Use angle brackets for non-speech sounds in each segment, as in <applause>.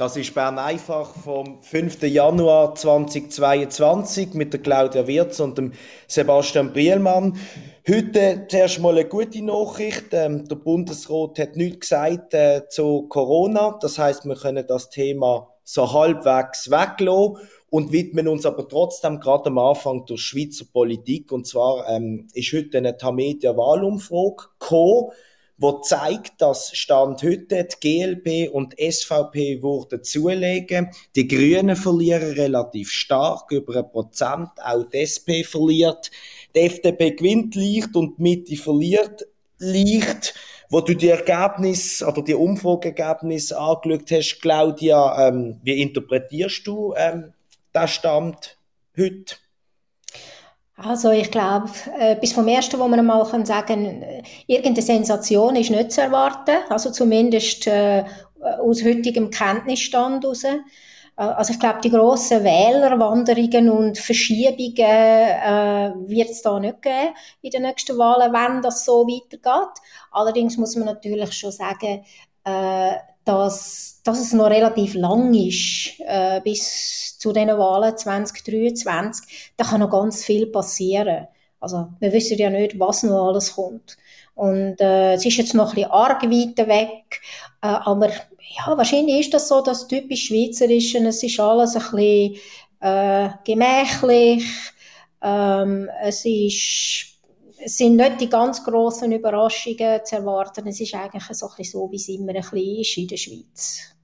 Das ist Bern einfach vom 5. Januar 2022 mit der Claudia Wirz und dem Sebastian Brielmann. Heute zuerst mal eine gute Nachricht. Ähm, der Bundesrat hat nichts gesagt äh, zu Corona. Das heißt, wir können das Thema so halbwegs weglassen und widmen uns aber trotzdem gerade am Anfang der Schweizer Politik. Und zwar ähm, ist heute eine Tamedia-Wahlumfrage gekommen, wo zeigt, dass Stand heute die GLP und SVP wurden zulegen. Die Grünen verlieren relativ stark, über ein Prozent. Auch die SP verliert. Die FDP gewinnt leicht und die Mitte verliert leicht. Wo du die Ergebnisse oder die Umfrageergebnisse angeschaut hast, Claudia, ähm, wie interpretierst du ähm, den Stand heute? Also ich glaube, äh, bis vom Ersten, wo man mal kann sagen äh, irgendeine Sensation ist nicht zu erwarten, also zumindest äh, aus heutigem Kenntnisstand heraus. Äh, also ich glaube, die grossen Wählerwanderungen und Verschiebungen äh, wird es da nicht geben in den nächsten Wahlen, wenn das so weitergeht. Allerdings muss man natürlich schon sagen, äh, dass, dass es noch relativ lang ist äh, bis zu den Wahlen 2023. Da kann noch ganz viel passieren. Also wir wissen ja nicht, was noch alles kommt. Und äh, es ist jetzt noch ein bisschen arg weit weg, äh, aber ja, wahrscheinlich ist das so, das typisch Schweizerische, es ist alles ein bisschen äh, gemächlich, ähm, es ist es sind nicht die ganz grossen Überraschungen zu erwarten. Es ist eigentlich so, so wie es immer ein bisschen ist in der Schweiz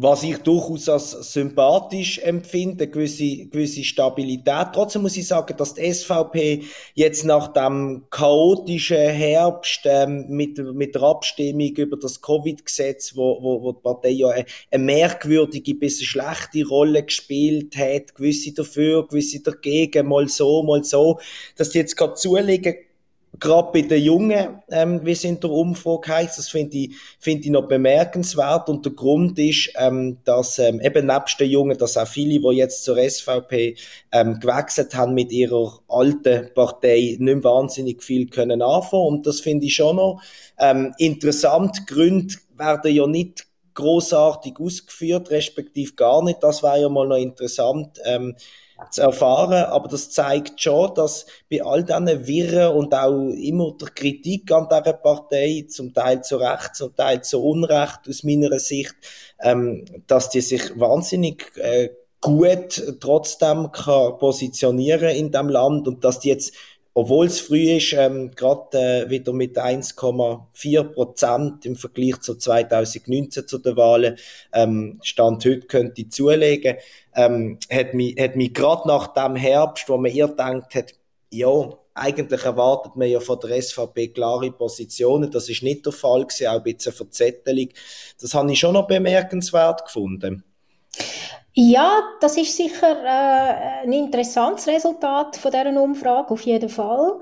was ich durchaus als sympathisch empfinde, gewisse, gewisse Stabilität. Trotzdem muss ich sagen, dass die SVP jetzt nach dem chaotischen Herbst ähm, mit, mit der Abstimmung über das Covid-Gesetz, wo, wo, wo die Partei ja eine, eine merkwürdige bis eine schlechte Rolle gespielt hat, gewisse dafür, gewisse dagegen, mal so, mal so, dass die jetzt gerade zulegen gerade bei den Jungen, ähm, wie es in der Umfrage heisst, das finde ich, finde ich noch bemerkenswert. Und der Grund ist, ähm, dass ähm, eben nebst den Jungen, dass auch viele, die jetzt zur SVP ähm, gewechselt haben mit ihrer alten Partei, nicht wahnsinnig viel können anfangen. Und das finde ich schon noch ähm, interessant. Gründe werden ja nicht großartig ausgeführt, respektive gar nicht. Das wäre ja mal noch interessant. Ähm, zu erfahren, aber das zeigt schon, dass bei all diesen Wirren und auch immer der Kritik an dieser Partei, zum Teil zu Recht, zum Teil zu Unrecht aus meiner Sicht, ähm, dass die sich wahnsinnig äh, gut trotzdem kann positionieren in dem Land und dass die jetzt obwohl es früh ist, ähm, gerade äh, wieder mit 1,4 Prozent im Vergleich zu 2019 zu den Wahlen, ähm, Stand heute könnte zulegen, ähm, hat mich, hat mich gerade nach dem Herbst, wo man ihr denkt hat, ja, eigentlich erwartet man ja von der SVP klare Positionen. Das ist nicht der Fall gewesen, auch ein bisschen Verzettelung. Das habe ich schon noch bemerkenswert gefunden. Ja, das ist sicher äh, ein interessantes Resultat von dieser Umfrage, auf jeden Fall.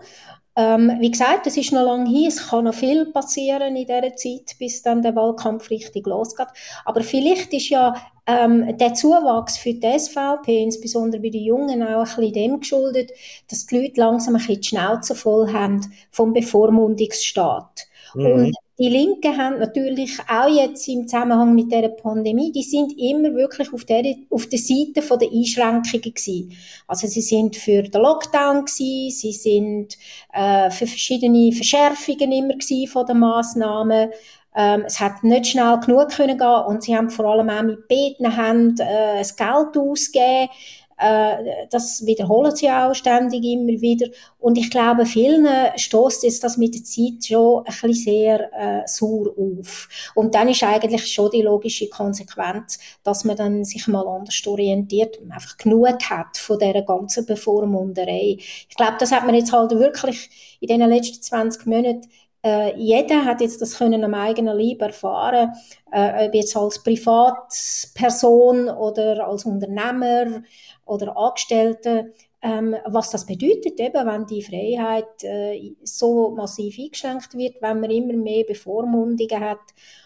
Ähm, wie gesagt, es ist noch lange hin, es kann noch viel passieren in dieser Zeit, bis dann der Wahlkampf richtig losgeht. Aber vielleicht ist ja ähm, der Zuwachs für die SVP, insbesondere bei den Jungen, auch ein bisschen dem geschuldet, dass die Leute langsam ein bisschen die Schnauze voll haben vom Bevormundungsstaat. Mhm. Und die Linken haben natürlich auch jetzt im Zusammenhang mit der Pandemie, die sind immer wirklich auf der, auf der Seite von der Einschränkungen gewesen. Also sie sind für den Lockdown gewesen, sie sind äh, für verschiedene Verschärfungen immer gewesen von den Massnahmen. Ähm, es hat nicht schnell genug können gehen und sie haben vor allem auch mit beiden Händen äh, das Geld ausgegeben. Äh, das wiederholen sie auch ständig immer wieder. Und ich glaube, vielen stößt jetzt das mit der Zeit schon ein bisschen sehr äh, sauer auf. Und dann ist eigentlich schon die logische Konsequenz, dass man dann sich mal anders orientiert und einfach genug hat von dieser ganzen Bevormunderei. Ich glaube, das hat man jetzt halt wirklich in den letzten 20 Monaten äh, jeder hat jetzt das können am eigenen Leib erfahren, äh, ob jetzt als Privatperson oder als Unternehmer oder Angestellte, ähm, was das bedeutet, eben, wenn die Freiheit äh, so massiv eingeschränkt wird, wenn man immer mehr Bevormundungen hat.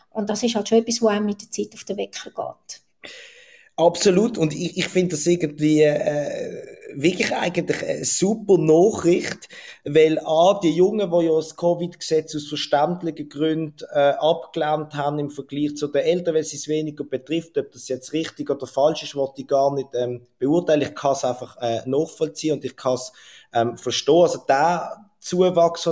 Und das ist halt schon etwas, was einem mit der Zeit auf den Wecker geht. Absolut. Und ich, ich finde das irgendwie äh, wirklich eigentlich eine super Nachricht, weil A, die Jungen, die ja das Covid-Gesetz aus verständlichen Gründen äh, abgelehnt haben im Vergleich zu den Eltern, weil sie es weniger betrifft, ob das jetzt richtig oder falsch ist, wollte ich gar nicht ähm, beurteilen. Ich kann es einfach äh, nachvollziehen und ich kann es ähm, verstehen. Also der Zuwachs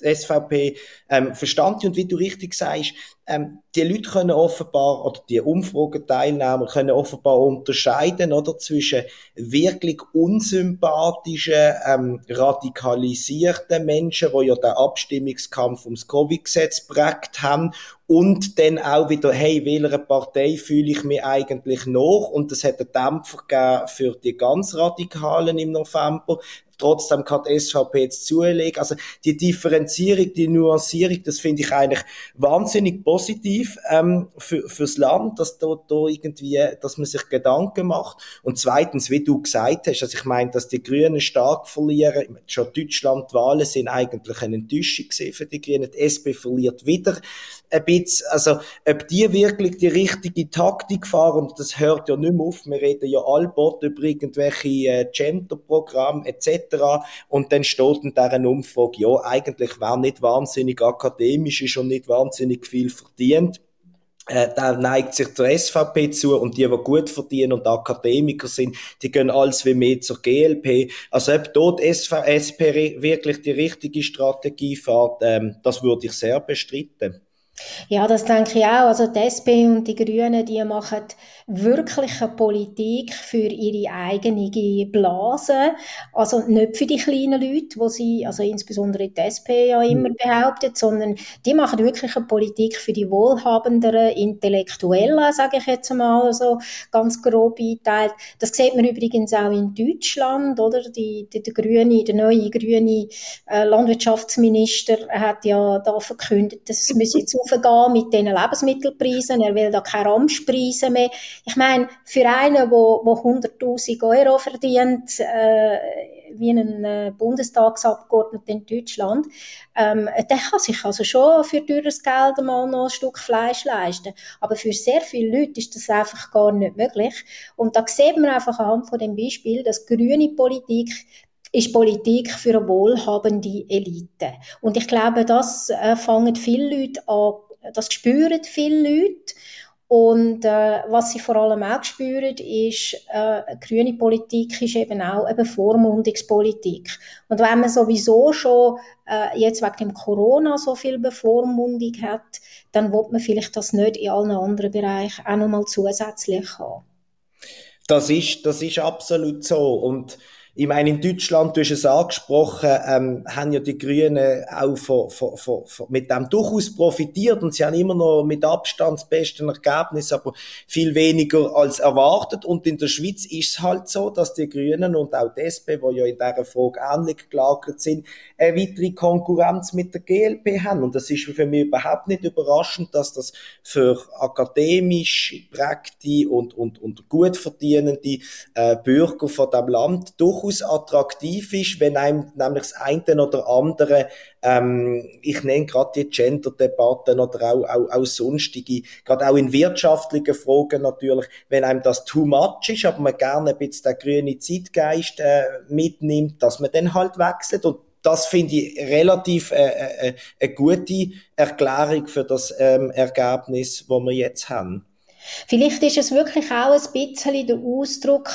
der SVP ähm, verstanden. Und wie du richtig sagst, ähm, die Leute können offenbar, oder die Umfrageteilnehmer können offenbar unterscheiden, oder, zwischen wirklich unsympathischen, ähm, radikalisierten Menschen, die ja den Abstimmungskampf ums Covid-Gesetz prägt haben, und dann auch wieder, hey, welcher Partei fühle ich mich eigentlich noch? Und das hat einen Dämpfer gegeben für die ganz Radikalen im November trotzdem kann die SVP jetzt zulegen. Also die Differenzierung, die Nuancierung, das finde ich eigentlich wahnsinnig positiv ähm, für, fürs Land, dass da, da irgendwie, dass man sich Gedanken macht. Und zweitens, wie du gesagt hast, also ich meine, dass die Grünen stark verlieren, schon Deutschland-Wahlen sind eigentlich eine Enttäuschung für die Grünen. Die SP verliert wieder ein bisschen, also ob die wirklich die richtige Taktik fahren, das hört ja nicht mehr auf, wir reden ja allbot über irgendwelche äh, Gender-Programme etc. Und dann steht in dieser Umfrage, ja, eigentlich wer nicht wahnsinnig akademisch ist und nicht wahnsinnig viel verdient, äh, der neigt sich zur SVP zu und die, die gut verdienen und Akademiker sind, die gehen alles wie mehr zur GLP. Also ob dort SV, wirklich die richtige Strategie fährt, ähm, das würde ich sehr bestreiten. Ja, das denke ich auch. Also die SP und die Grünen, die machen wirkliche Politik für ihre eigene Blase. Also nicht für die kleinen Leute, wo sie, also insbesondere die SP ja immer mhm. behauptet, sondern die machen wirklich eine Politik für die wohlhabenderen Intellektuellen, sage ich jetzt mal so ganz grob eingeteilt. Das sieht man übrigens auch in Deutschland, oder? Die, die, der grüne, der neue grüne äh, Landwirtschaftsminister hat ja da verkündet, dass es <laughs> müsse jetzt aufgehen mit den Lebensmittelpreisen. Er will da keine Ramschpreise mehr. Ich meine, für einen, der 100.000 Euro verdient, äh, wie ein äh, Bundestagsabgeordneter in Deutschland, ähm, der kann sich also schon für teures Geld mal noch ein Stück Fleisch leisten. Aber für sehr viele Leute ist das einfach gar nicht möglich. Und da sieht man einfach anhand von dem Beispiel, dass grüne Politik ist Politik für eine wohlhabende Elite. Und ich glaube, das äh, fangen viele Leute an, das spüren viele Leute. Und äh, was sie vor allem auch spüren, ist, äh, grüne Politik ist eben auch eine Bevormundungspolitik. Und wenn man sowieso schon äh, jetzt wegen dem Corona so viel Bevormundung hat, dann wird man vielleicht das nicht in allen anderen Bereichen auch nochmal zusätzlich haben. Das ist, das ist absolut so. Und ich meine, in Deutschland, du hast es angesprochen, ähm, haben ja die Grünen auch von, von, von, von, mit dem durchaus profitiert und sie haben immer noch mit Abstand das beste Ergebnis, aber viel weniger als erwartet. Und in der Schweiz ist es halt so, dass die Grünen und auch die SP, die ja in dieser Frage ähnlich gelagert sind, eine weitere Konkurrenz mit der GLP haben. Und das ist für mich überhaupt nicht überraschend, dass das für akademisch prägte und, und, und gut verdienende äh, Bürger von dem Land durch durchaus attraktiv ist, wenn einem nämlich das eine oder andere, ähm, ich nenne gerade die Gender-Debatten oder auch, auch, auch sonstige, gerade auch in wirtschaftlichen Fragen natürlich, wenn einem das too much ist, aber man gerne ein bisschen den grünen Zeitgeist äh, mitnimmt, dass man dann halt wechselt und das finde ich relativ äh, äh, äh, eine gute Erklärung für das ähm, Ergebnis, das wir jetzt haben. Vielleicht ist es wirklich auch ein bisschen der Ausdruck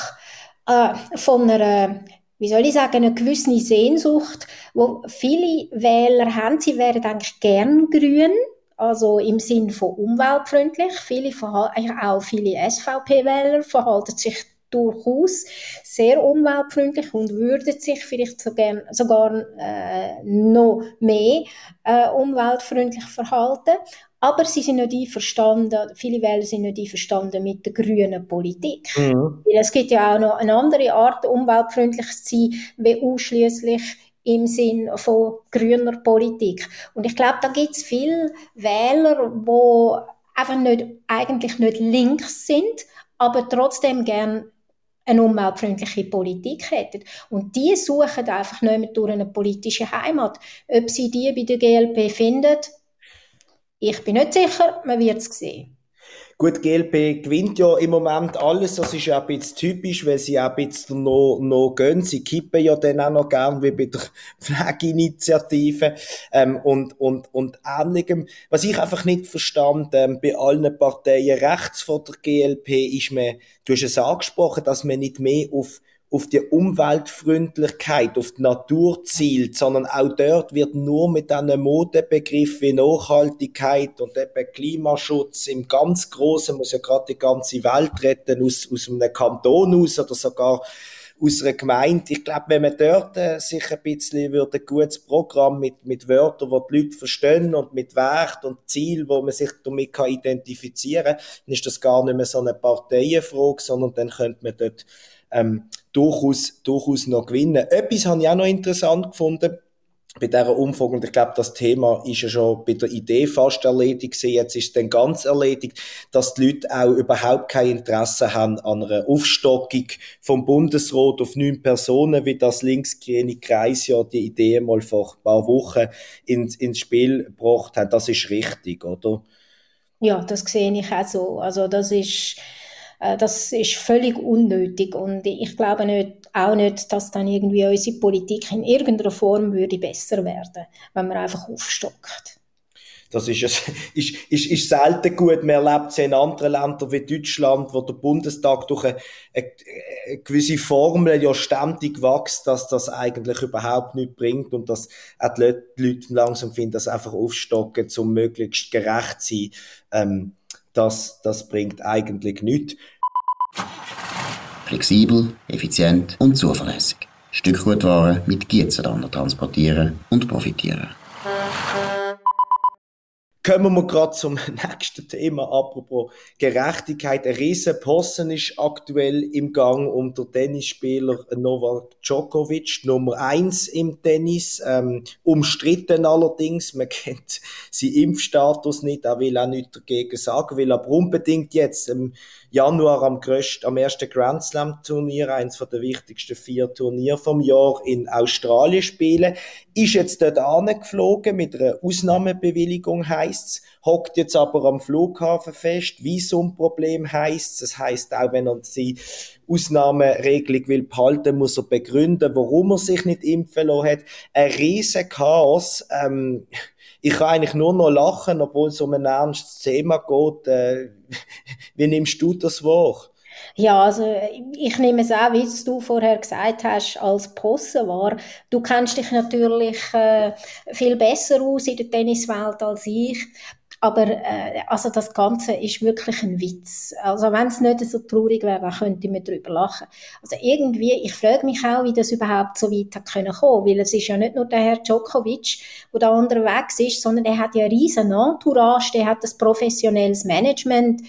äh, von einer wie soll ich sagen, eine gewisse Sehnsucht, wo viele Wähler haben, sie wären eigentlich gern grün, also im Sinn von umweltfreundlich. Viele auch viele SVP-Wähler verhalten sich durchaus sehr umweltfreundlich und würden sich vielleicht sogar, sogar äh, noch mehr äh, umweltfreundlich verhalten. Aber sie sind nicht einverstanden, viele Wähler sind nicht einverstanden mit der grünen Politik. Mhm. Es gibt ja auch noch eine andere Art, umweltfreundlich zu sein, wie ausschließlich im Sinn von grüner Politik. Und ich glaube, da gibt es viele Wähler, die einfach nicht, eigentlich nicht links sind, aber trotzdem gern eine umweltfreundliche Politik hätten. Und die suchen einfach nicht mehr durch eine politische Heimat. Ob sie die bei der GLP finden, ich bin nicht sicher, man wird es sehen. Gut, GLP gewinnt ja im Moment alles, das ist ja ein bisschen typisch, weil sie auch ein bisschen noch, noch gehen. Sie kippen ja dann auch noch gern, wie bei der <laughs> Pflegeinitiative, ähm, und, und, und ähnlichem. Was ich einfach nicht verstand, ähm, bei allen Parteien rechts von der GLP ist mir, du hast es angesprochen, dass man nicht mehr auf auf die Umweltfreundlichkeit, auf die Natur zielt, sondern auch dort wird nur mit einem Modebegriff wie Nachhaltigkeit und eben Klimaschutz im ganz Großen, muss ja gerade die ganze Welt retten, aus, aus einem Kanton aus oder sogar aus einer Gemeinde. Ich glaube, wenn man dort äh, sich ein bisschen würde, ein gutes Programm mit, mit Wörtern, die die Leute verstehen und mit Wert und Ziel, wo man sich damit kann identifizieren kann, dann ist das gar nicht mehr so eine Parteienfrage, sondern dann könnte man dort ähm, durchaus, durchaus noch gewinnen. Etwas habe ich auch noch interessant gefunden bei dieser Umfrage, und ich glaube, das Thema ist ja schon bei der Idee fast erledigt. Jetzt ist es dann ganz erledigt, dass die Leute auch überhaupt kein Interesse haben an einer Aufstockung vom Bundesrat auf neun Personen, wie das linksgrüne Kreis ja die Idee mal vor ein paar Wochen ins, ins Spiel gebracht hat. Das ist richtig, oder? Ja, das sehe ich auch so. Also das ist das ist völlig unnötig und ich glaube nicht, auch nicht, dass dann irgendwie unsere Politik in irgendeiner Form würde besser werden, wenn man einfach aufstockt. Das ist, <laughs> ist, ist, ist selten gut. Man erlebt es in anderen Ländern wie Deutschland, wo der Bundestag durch eine, eine, eine gewisse Formel ja ständig wächst, dass das eigentlich überhaupt nichts bringt und dass auch die Leute langsam finden, dass einfach aufstocken, um möglichst gerecht zu sein. Ähm, das, das bringt eigentlich nichts. Flexibel, effizient und zuverlässig. Stückgutware mit Gietzenlander transportieren und profitieren. Kommen wir gerade zum <laughs> nächsten Thema. Apropos Gerechtigkeit. Ein riesen Posten ist aktuell im Gang um den Tennisspieler Novak Djokovic, Nummer eins im Tennis. Ähm, umstritten allerdings. Man <laughs> kennt seinen Impfstatus nicht. Er will auch nichts dagegen sagen, will aber unbedingt jetzt im Januar am größten, am ersten Grand Slam Turnier, eins der wichtigsten vier Turniere vom Jahr in Australien spielen. Ist jetzt dort angeflogen mit einer Ausnahmebewilligung heisst's, hockt jetzt aber am Flughafen fest. Visumproblem heisst's. Das heisst auch, wenn er die Ausnahmeregelung will behalten, muss er begründen, warum er sich nicht impfen lassen hat. Ein riesen Chaos. Ähm, ich kann eigentlich nur noch lachen, obwohl es um ein ernstes Thema geht. Äh, <laughs> wie nimmst du das wahr? Ja, also ich nehme es auch, wie du vorher gesagt hast, als Posse wahr. Du kennst dich natürlich äh, viel besser aus in der Tenniswelt als ich. Aber äh, also das Ganze ist wirklich ein Witz. Also wenn es nicht so traurig wäre, dann könnte man darüber lachen. Also irgendwie, ich frage mich auch, wie das überhaupt so weit hat können kommen, weil es ist ja nicht nur der Herr Djokovic, der da unterwegs ist, sondern er hat ja eine riesen Entourage, der hat das professionelles Management,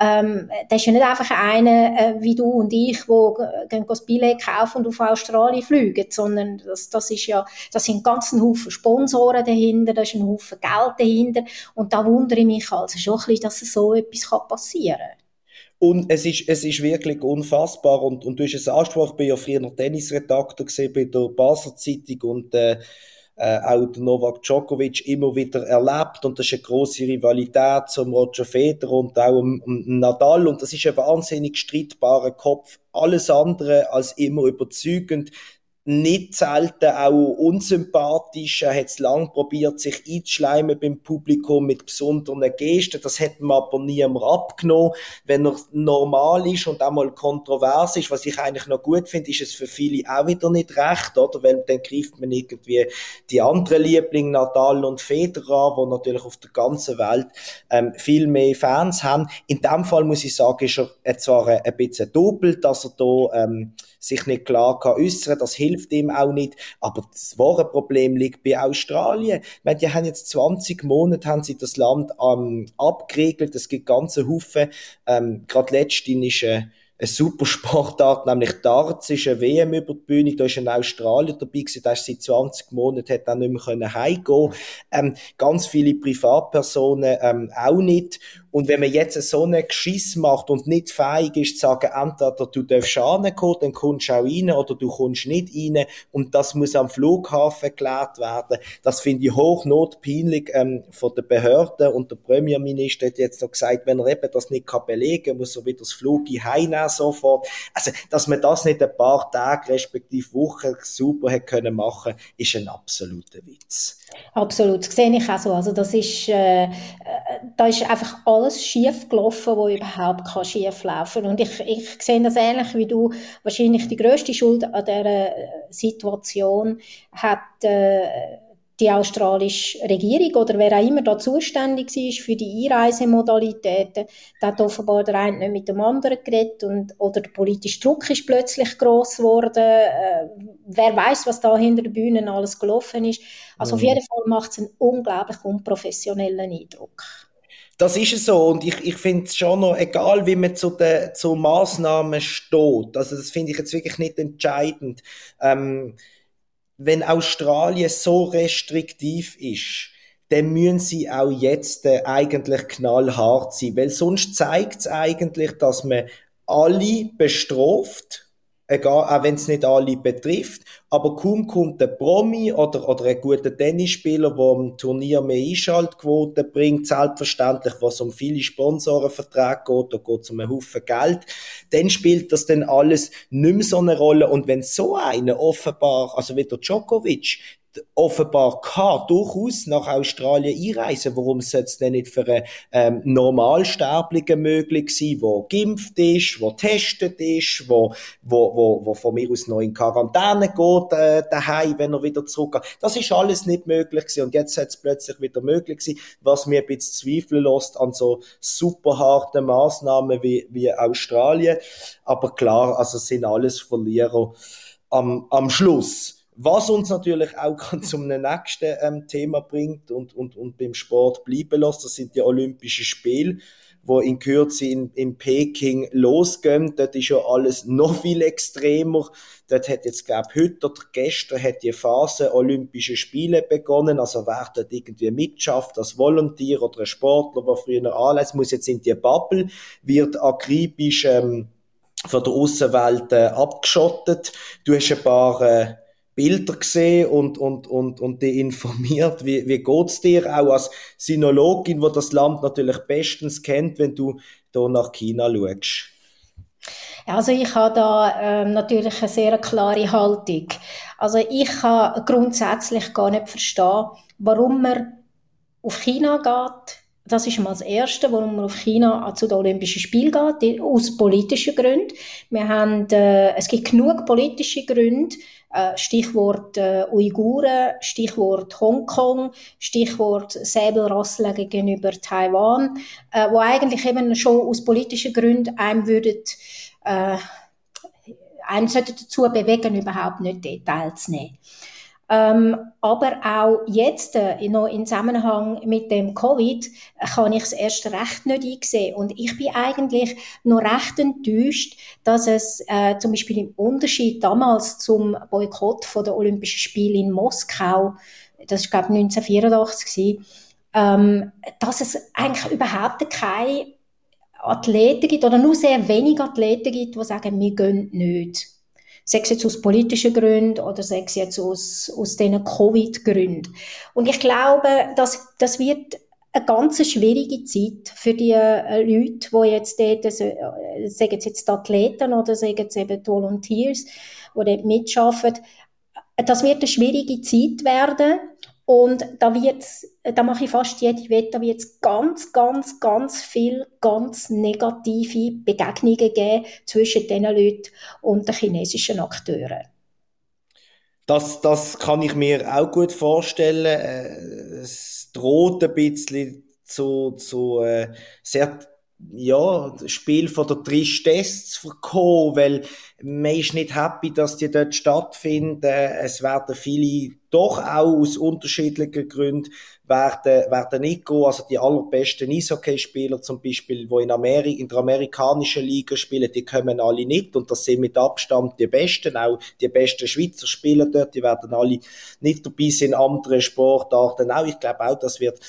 ähm, das ist ja nicht einfach einer äh, wie du und ich, wo gehen das Billett kaufen und auf Australien fliegen, sondern das, das ist ja, das sind ganzen Haufen Sponsoren dahinter, da ist ein Haufen Geld dahinter und da wundere ich mich also schon ein bisschen, dass so etwas passieren kann. Und es ist, es ist wirklich unfassbar. Und, und du hast es angesprochen, ich bin ja früher Tennisredakteur bei der Basel Zeitung und äh, äh, auch Novak Djokovic immer wieder erlebt und das ist eine große Rivalität zum Roger Federer und auch um, um Nadal und das ist ein wahnsinnig streitbarer Kopf. Alles andere als immer überzeugend nicht selten auch unsympathisch. Er hat es lang probiert, sich einzuschleimen beim Publikum mit besonderen Gesten. Das hat man aber niemand abgenommen. Wenn er normal ist und einmal kontrovers ist, was ich eigentlich noch gut finde, ist es für viele auch wieder nicht recht, oder? Weil dann greift man irgendwie die anderen Lieblinge, Nadal und Federer, wo natürlich auf der ganzen Welt ähm, viel mehr Fans haben. In dem Fall muss ich sagen, ist er zwar ein bisschen doppelt, dass er da ähm, sich nicht klar kann äußern. Das hilft ihm auch nicht. Aber das wahre Problem liegt bei Australien. Ich meine, die haben jetzt 20 Monate haben sie das Land ähm, abgeregelt. Es gibt ganze Haufen. Ähm, Gerade letztens ist äh, eine super Sportart, nämlich Darts ist eine WM über die Bühne, da ist ein Australier dabei gewesen, der seit 20 Monaten, hat dann nicht mehr heimgehen ähm, Ganz viele Privatpersonen ähm, auch nicht. Und wenn man jetzt so einen Geschiss macht und nicht fähig ist, zu sagen, entweder du darfst reinkommen, dann kommst du auch rein, oder du kommst nicht rein, und das muss am Flughafen geklärt werden, das finde ich hochnotpeinlich ähm, von den Behörden. Und der Premierminister hat jetzt noch gesagt, wenn er eben das nicht kann belegen kann, muss er wieder das Flug heimnehmen sofort. Also, dass man das nicht ein paar Tage, respektive Wochen super hätte können machen, ist ein absoluter Witz. Absolut, das sehe ich auch so. Also das ist, äh da ist einfach alles schief gelaufen, wo überhaupt kann schief laufen. Und ich, ich sehe das ähnlich wie du. Wahrscheinlich die größte Schuld an dieser äh, Situation hat äh, die australische Regierung oder wer auch immer da zuständig ist für die Einreisemodalitäten, da hat offenbar der eine nicht mit dem anderen geredet und, oder der politische Druck ist plötzlich gross geworden. Äh, wer weiß, was da hinter den Bühnen alles gelaufen ist. Also mhm. auf jeden Fall macht es einen unglaublich unprofessionellen Eindruck. Das ist es so. Und ich, ich finde es schon noch, egal wie man zu den zu Massnahmen steht, also das finde ich jetzt wirklich nicht entscheidend. Ähm, wenn Australien so restriktiv ist, dann müssen sie auch jetzt äh, eigentlich knallhart sein, weil sonst zeigt es eigentlich, dass man alle bestraft, egal, auch wenn es nicht alle betrifft. Aber kaum kommt ein Promi oder, oder ein guter Tennisspieler, der am Turnier mehr Einschaltquoten bringt, selbstverständlich, was um viele Sponsorenverträge geht, da geht es um einen Haufen Geld, dann spielt das dann alles nicht mehr so eine Rolle. Und wenn so einer offenbar, also wie der Djokovic, offenbar kann durchaus nach Australien einreisen. Warum sollte es denn nicht für einen ähm, Normalsterblichen möglich sein, der geimpft ist, der getestet ist, wo, wo, wo, wo von mir aus noch in Quarantäne geht äh, daheim, wenn er wieder zurückgeht. Das ist alles nicht möglich gewesen. Und jetzt soll es plötzlich wieder möglich sein, was mir ein bisschen zweifeln lässt an so super harten Maßnahmen wie, wie Australien. Aber klar, also sind alles Verlierer am, am Schluss. Was uns natürlich auch <laughs> zum nächsten ähm, Thema bringt und, und, und beim Sport bleiben lässt, das sind die Olympischen Spiele, wo in Kürze in, in Peking losgehen. Dort ist ja alles noch viel extremer. Dort hat jetzt, glaube ich, heute oder gestern hat die Phase Olympische Spiele begonnen. Also wer dort irgendwie mitschafft als Volontier oder ein Sportler, der früher anlässt, muss jetzt in die Bubble, wird akribisch ähm, von der Außenwelt äh, abgeschottet. Du hast ein paar äh, Bilder gesehen und, und, und, und die informiert. Wie, wie geht's dir auch als Sinologin, wo das Land natürlich bestens kennt, wenn du da nach China schaust? Also ich habe da ähm, natürlich eine sehr klare Haltung. Also ich kann grundsätzlich gar nicht verstehen, warum man auf China geht. Das ist mal das Erste, warum man auf China zu den Olympischen Spielen geht, aus politischen Gründen. Wir haben, äh, es gibt genug politische Gründe, äh, Stichwort äh, Uiguren, Stichwort Hongkong, Stichwort Säbelrasseln gegenüber Taiwan, äh, wo eigentlich eben schon aus politischen Gründen einem würden, äh, einen dazu bewegen, überhaupt nicht teilzunehmen. Ähm, aber auch jetzt, äh, noch im Zusammenhang mit dem Covid, kann ich es erst recht nicht einsehen. Und ich bin eigentlich noch recht enttäuscht, dass es äh, zum Beispiel im Unterschied damals zum Boykott von der Olympischen Spiele in Moskau, das war, glaube ich, 1984, ähm, dass es eigentlich überhaupt keine Athleten gibt oder nur sehr wenige Athleten gibt, die sagen, wir gehen nicht sei es jetzt aus politischen Gründen oder sei es jetzt aus, aus diesen Covid-Gründen. Und ich glaube, dass, das wird eine ganz schwierige Zeit für die äh, Leute, die jetzt dort, äh, sagen jetzt die Athleten oder sagen es eben die Volunteers, die dort mitarbeiten. Das wird eine schwierige Zeit werden. Und da wird's, da mache ich fast jede Wette, da wird es ganz, ganz, ganz viel ganz negative Begegnungen geben zwischen diesen Leuten und den chinesischen Akteuren. Das, das kann ich mir auch gut vorstellen. Äh, es droht ein bisschen zu, zu äh, sehr ja, Spiel von der Tristesse zu verkommen, weil man ist nicht happy, dass die dort stattfinden. Es werden viele doch auch aus unterschiedlichen Gründen werden, werden nicht gehen. Also die allerbesten Eishockeyspieler zum Beispiel, die in, Amerika, in der amerikanischen Liga spielen, die kommen alle nicht und das sind mit Abstand die besten, auch die besten Schweizer Spieler dort, die werden alle nicht dabei sein, andere Sportarten auch. Ich glaube auch, das wird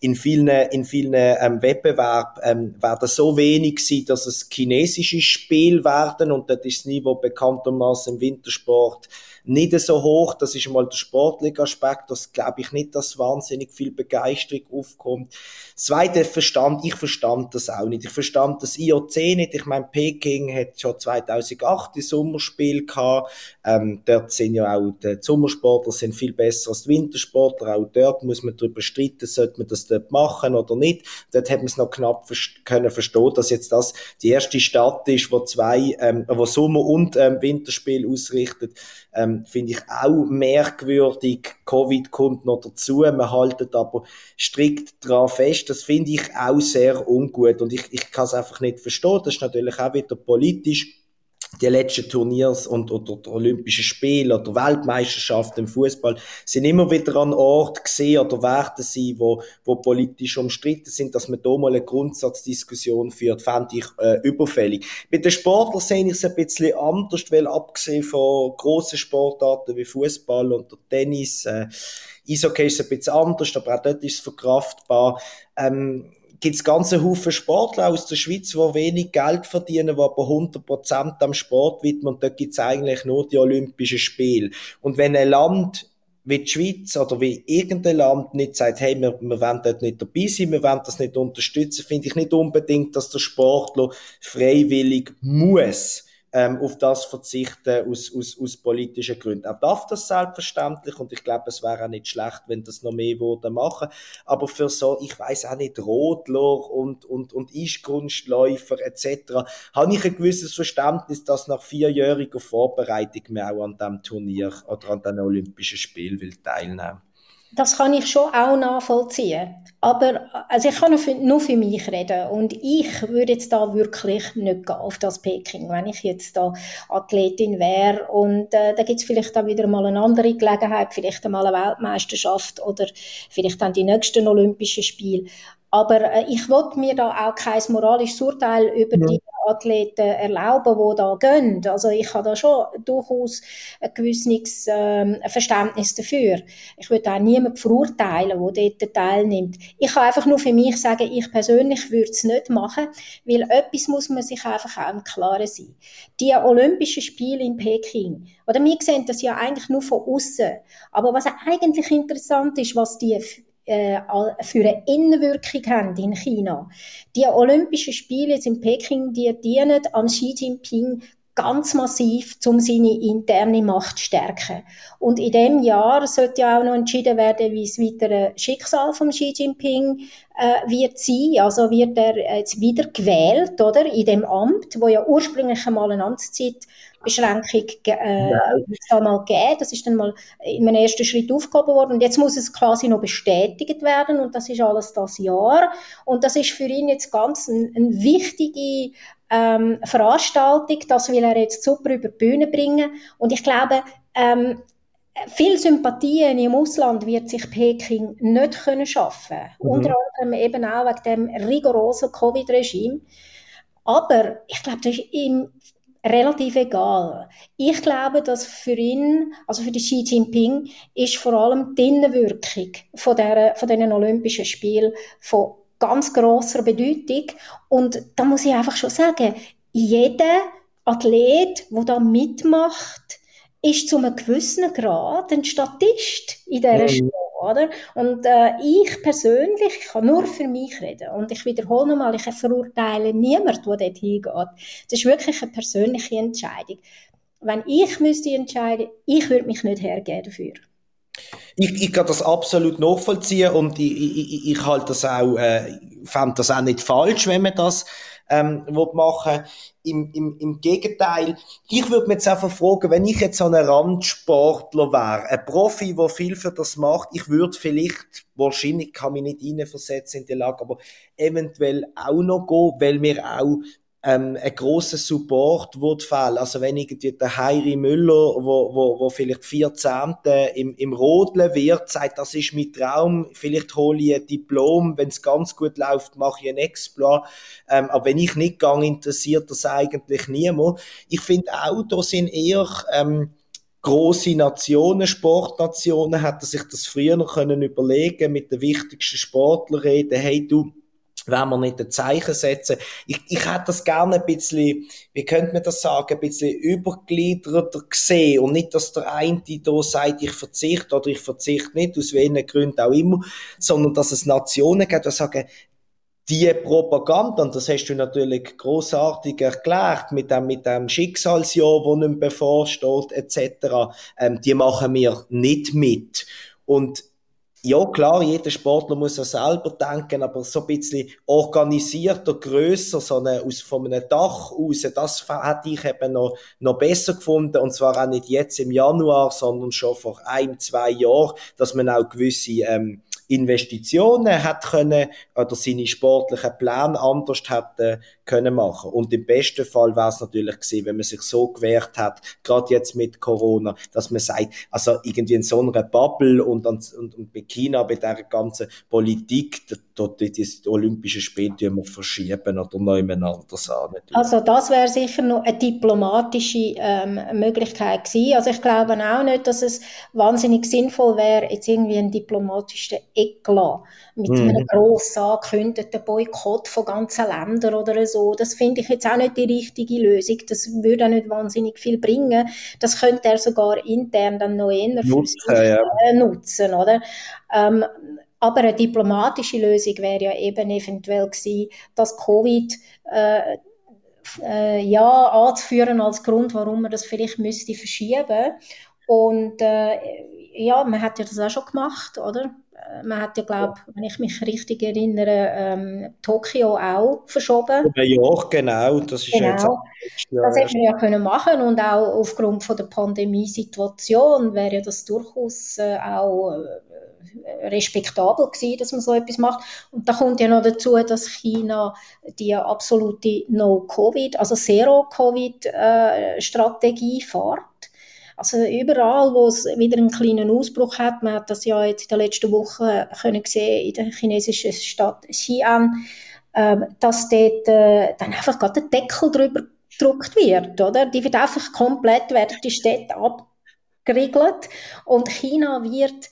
in vielen, in vielen ähm, Wettbewerben ähm, werden so wenig sein, dass es chinesische Spiel werden und das ist das Niveau bekanntermaßen im Wintersport nicht so hoch. Das ist mal der sportliche Aspekt. Das glaube ich nicht, dass wahnsinnig viel Begeisterung aufkommt. Zweite verstand, ich verstand das auch nicht. Ich verstand das IOC nicht. Ich meine, Peking hat schon 2008 die Sommerspiel gehabt. Ähm, dort sind ja auch die Sommersportler sind viel besser als die Wintersportler. Auch dort muss man darüber streiten, sollte man das dort machen oder nicht. Dort hat man es noch knapp können verstehen, dass jetzt das die erste Stadt ist, wo zwei, ähm, wo Sommer- und ähm, Winterspiel ausrichtet ähm, finde ich auch merkwürdig. Covid kommt noch dazu, man haltet aber strikt daran fest. Das finde ich auch sehr ungut und ich, ich kann es einfach nicht verstehen. Das ist natürlich auch wieder politisch die letzten Turniers und oder die Olympischen Spiele oder Weltmeisterschaften im Fußball sind immer wieder an Ort gesehen oder werden sie, wo, wo politisch umstritten sind, dass man da mal eine Grundsatzdiskussion führt, fände ich äh, überfällig. Mit den Sportlern sehe ich es ein bisschen anders, weil abgesehen von grossen Sportarten wie Fußball und Tennis, äh, Eishockey ist ein bisschen anders, aber auch dort ist es verkraftbar. Ähm, gibt es ganze Haufen Sportler aus der Schweiz, die wenig Geld verdienen, die aber 100% am Sport widmen und da gibt es eigentlich nur die Olympischen Spiele. Und wenn ein Land wie die Schweiz oder wie irgendein Land nicht sagt, hey, wir, wir wollen dort nicht dabei sein, wir wollen das nicht unterstützen, finde ich nicht unbedingt, dass der Sportler freiwillig muss ähm, auf das verzichten aus, aus, aus politischen Gründen. Er darf das selbstverständlich und ich glaube, es wäre auch nicht schlecht, wenn das noch mehr würde machen. Aber für so, ich weiß auch nicht, Rotler und, und, und Eiskunstläufer etc. habe ich ein gewisses Verständnis, dass nach vierjähriger Vorbereitung mehr auch an dem Turnier oder an den Olympischen Spielen will teilnehmen das kann ich schon auch nachvollziehen. Aber also ich kann nur für, mich reden. Und ich würde jetzt da wirklich nicht gehen auf das Peking, wenn ich jetzt da Athletin wäre. Und äh, da gibt es vielleicht auch wieder mal eine andere Gelegenheit, vielleicht einmal eine Weltmeisterschaft oder vielleicht dann die nächsten Olympischen Spiele. Aber äh, ich wollte mir da auch kein moralisches Urteil über ja. die Athleten erlauben, die da gehen. Also ich habe da schon durchaus ein gewisses ähm, Verständnis dafür. Ich würde auch niemanden verurteilen, der dort teilnimmt. Ich kann einfach nur für mich sagen, ich persönlich würde es nicht machen, weil etwas muss man sich einfach auch im Klaren sein. Die Olympischen Spiele in Peking, oder wir sehen das ja eigentlich nur von außen. Aber was eigentlich interessant ist, was die äh, für eine Innenwirkung haben in China. Die Olympischen Spiele jetzt in Peking, die dienen am Xi Jinping ganz massiv, um seine interne Macht zu stärken. Und in dem Jahr sollte ja auch noch entschieden werden, wie das weitere Schicksal von Xi Jinping äh, wird sein. Also wird er jetzt wieder gewählt, oder? In dem Amt, wo ja ursprünglich einmal eine Amtszeitbeschränkung äh, ja. mal gegeben. Das ist dann mal in einem ersten Schritt aufgehoben worden. Und jetzt muss es quasi noch bestätigt werden. Und das ist alles das Jahr. Und das ist für ihn jetzt ganz eine ein wichtige ähm, Veranstaltung. Das will er jetzt super über die Bühne bringen. Und ich glaube, ähm, viel Sympathien im Ausland wird sich Peking nicht können schaffen. Mhm. Unter anderem eben auch wegen dem rigorosen Covid-Regime. Aber ich glaube, das ist ihm relativ egal. Ich glaube, dass für ihn, also für die Xi Jinping, ist vor allem die Innenwirkung von, der, von diesen Olympischen Spielen von ganz grosser Bedeutung. Und da muss ich einfach schon sagen, jeder Athlet, der da mitmacht, ist zu einem gewissen Grad ein Statist in dieser. Show. Oder? Und äh, ich persönlich kann nur für mich reden. Und ich wiederhole nochmal, ich verurteile niemanden, der dort hingeht. Das ist wirklich eine persönliche Entscheidung. Wenn ich müsste entscheiden, ich würde mich nicht hergeben dafür. Ich, ich kann das absolut nachvollziehen und ich, ich, ich halte das auch, äh, fand das auch nicht falsch, wenn man das ähm, machen. Im, im, Im Gegenteil, ich würde mir jetzt einfach fragen, wenn ich jetzt so ein Randsportler wäre, ein Profi, der viel für das macht, ich würde vielleicht, wahrscheinlich kann mich nicht reinversetzen in die Lage, aber eventuell auch noch gehen, weil mir auch ähm, ein grosser Support wird fehlen. Also wenn irgendwie der Heiri Müller, wo, wo, wo vielleicht 14. im, im Rodeln wird, sagt, das ist mein Traum, vielleicht hole ich ein Diplom, wenn es ganz gut läuft, mache ich ein Exploit. Ähm, aber wenn ich nicht gehe, interessiert das eigentlich niemand. Ich finde auch, da sind eher ähm, große Nationen, Sportnationen, hätten sich das früher noch können überlegen, mit den wichtigsten Sportlern reden, hey du, wenn wir nicht ein Zeichen setzen. Ich, ich hätte das gerne ein bisschen, wie könnte man das sagen, ein bisschen übergliederter gesehen und nicht, dass der eine da sagt, ich verzichte oder ich verzichte nicht, aus welchen Gründen auch immer, sondern dass es Nationen gibt, die sagen, die Propaganda, und das hast du natürlich großartig erklärt, mit dem, mit dem Schicksalsjahr, das nicht bevorsteht, etc., ähm, die machen wir nicht mit. Und ja, klar, jeder Sportler muss ja selber denken, aber so ein bisschen organisierter, grösser, so eine, aus, von einem Dach aus, das hätte ich eben noch, noch besser gefunden. Und zwar auch nicht jetzt im Januar, sondern schon vor ein, zwei Jahren, dass man auch gewisse, ähm, Investitionen hat können oder seine sportlichen Pläne anders hätte können machen. Und im besten Fall wäre es natürlich gewesen, wenn man sich so gewehrt hat, gerade jetzt mit Corona, dass man sagt, also irgendwie in so einer Bubble und, und, und bei China, bei der ganzen Politik, dort die, die Olympischen Spiele wir verschieben oder nebeneinander an. Also das wäre sicher noch eine diplomatische ähm, Möglichkeit gewesen. Also ich glaube auch nicht, dass es wahnsinnig sinnvoll wäre, jetzt irgendwie einen diplomatischen Eklat mit mhm. einem gross angekündigten Boykott von ganzen Ländern oder so. Das finde ich jetzt auch nicht die richtige Lösung. Das würde auch nicht wahnsinnig viel bringen. Das könnte er sogar intern dann noch eher nutzen, ja. äh, nutzen oder? Ähm, aber eine diplomatische Lösung wäre ja eben eventuell gewesen, dass Covid äh, äh, ja anzuführen als Grund, warum man das vielleicht müsste verschieben. Und äh, ja, man hat ja das auch schon gemacht, oder? Man hat ja, glaube wenn ich mich richtig erinnere, ähm, Tokio auch verschoben. Ja, genau. Das ist genau. jetzt das hätte man ja können machen und auch aufgrund von der Pandemiesituation wäre ja das durchaus äh, auch äh, respektabel gewesen, dass man so etwas macht. Und da kommt ja noch dazu, dass China die absolute No-Covid, also Zero-Covid-Strategie äh, fährt. Also überall, wo es wieder einen kleinen Ausbruch hat, man hat das ja jetzt in den letzten Wochen können sehen in der chinesischen Stadt Xi'an, äh, dass dort äh, dann einfach gerade der Deckel drüber gedruckt wird, oder? Die wird einfach komplett, werden die Städte abgeriegelt und China wird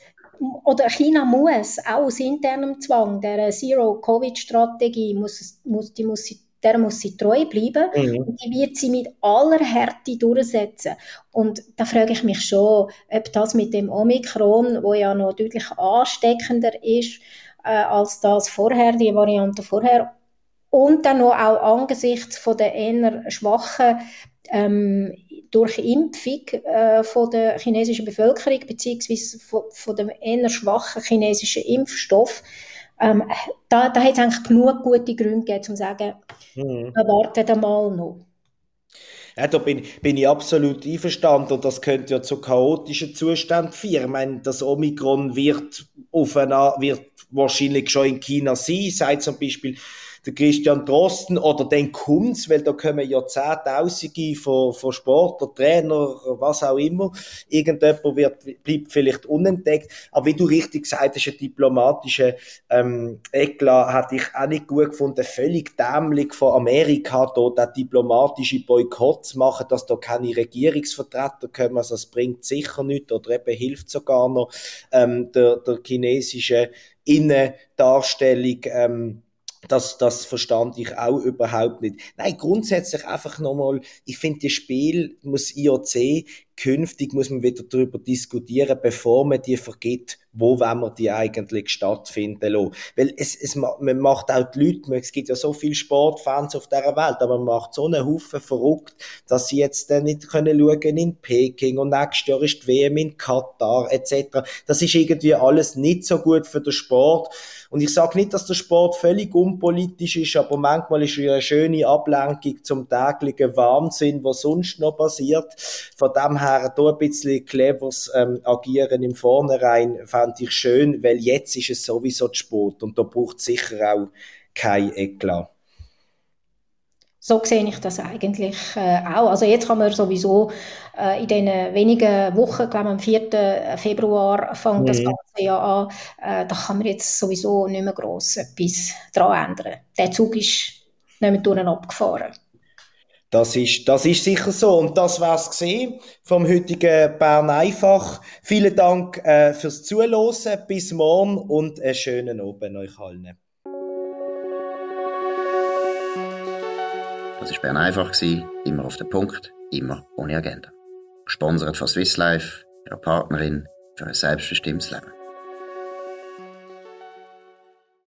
oder China muss auch aus internem Zwang der Zero-Covid-Strategie muss, muss, die muss sie der muss sie treu bleiben mhm. und die wird sie mit aller Härte durchsetzen. Und da frage ich mich schon, ob das mit dem Omikron, wo ja noch deutlich ansteckender ist äh, als das vorher, die Variante vorher, und dann noch auch angesichts von der eher schwachen ähm, durch Impfung äh, von der chinesischen Bevölkerung beziehungsweise von, von dem eher schwachen chinesischen Impfstoff ähm, da, da hat es eigentlich genug gute Gründe gegeben, um zu sagen, mhm. wir warten mal noch. Ja, da bin, bin ich absolut einverstanden und das könnte ja zu chaotischen Zuständen führen. Ich meine, das Omikron wird, auf eine, wird wahrscheinlich schon in China sein, sagt zum Beispiel der Christian Drosten oder den Kunz, weil da kommen ja Zehntausende von, von Sportler, Trainer, was auch immer. Irgendjemand wird, bleibt vielleicht unentdeckt. Aber wie du richtig gesagt hast, ein diplomatischer ähm, Eklat hatte ich auch nicht gut gefunden. Völlig dämlich von Amerika, da den diplomatische Boykott zu machen, dass da keine Regierungsvertreter kommen. Also das bringt sicher nichts oder eben hilft sogar noch ähm, der, der chinesischen Innendarstellung ähm, das, das verstand ich auch überhaupt nicht. Nein, grundsätzlich einfach nochmal, ich finde, das Spiel muss IOC künftig muss man wieder darüber diskutieren, bevor man die vergibt, wo wollen wir die eigentlich stattfinden lassen. Weil es, es, man macht auch die Leute, es gibt ja so viele Sportfans auf dieser Welt, aber man macht so einen Haufen verrückt, dass sie jetzt dann nicht können schauen in Peking und nächstes Jahr ist die WM in Katar etc. Das ist irgendwie alles nicht so gut für den Sport. Und ich sage nicht, dass der Sport völlig unpolitisch ist, aber manchmal ist er eine schöne Ablenkung zum täglichen Wahnsinn, was sonst noch passiert. Von dem her da ein bisschen cleveres ähm, Agieren im Vornherein ich schön, weil jetzt ist es sowieso zu spät und da braucht es sicher auch kein Eklat. So sehe ich das eigentlich äh, auch. Also jetzt kann man sowieso äh, in den wenigen Wochen, glaube am 4. Februar fängt mhm. das ganze Jahr an, äh, da kann man jetzt sowieso nicht mehr gross etwas daran ändern. Der Zug ist nicht mehr abgefahren. Das ist, das ist sicher so. Und das war es gesehen vom heutigen Bern einfach. Vielen Dank äh, fürs Zuhören. Bis morgen und einen schönen Abend euch allen. Das war Bern einfach, immer auf den Punkt, immer ohne Agenda. Gesponsert von Swiss Life, ihrer Partnerin für ein selbstbestimmtes Leben.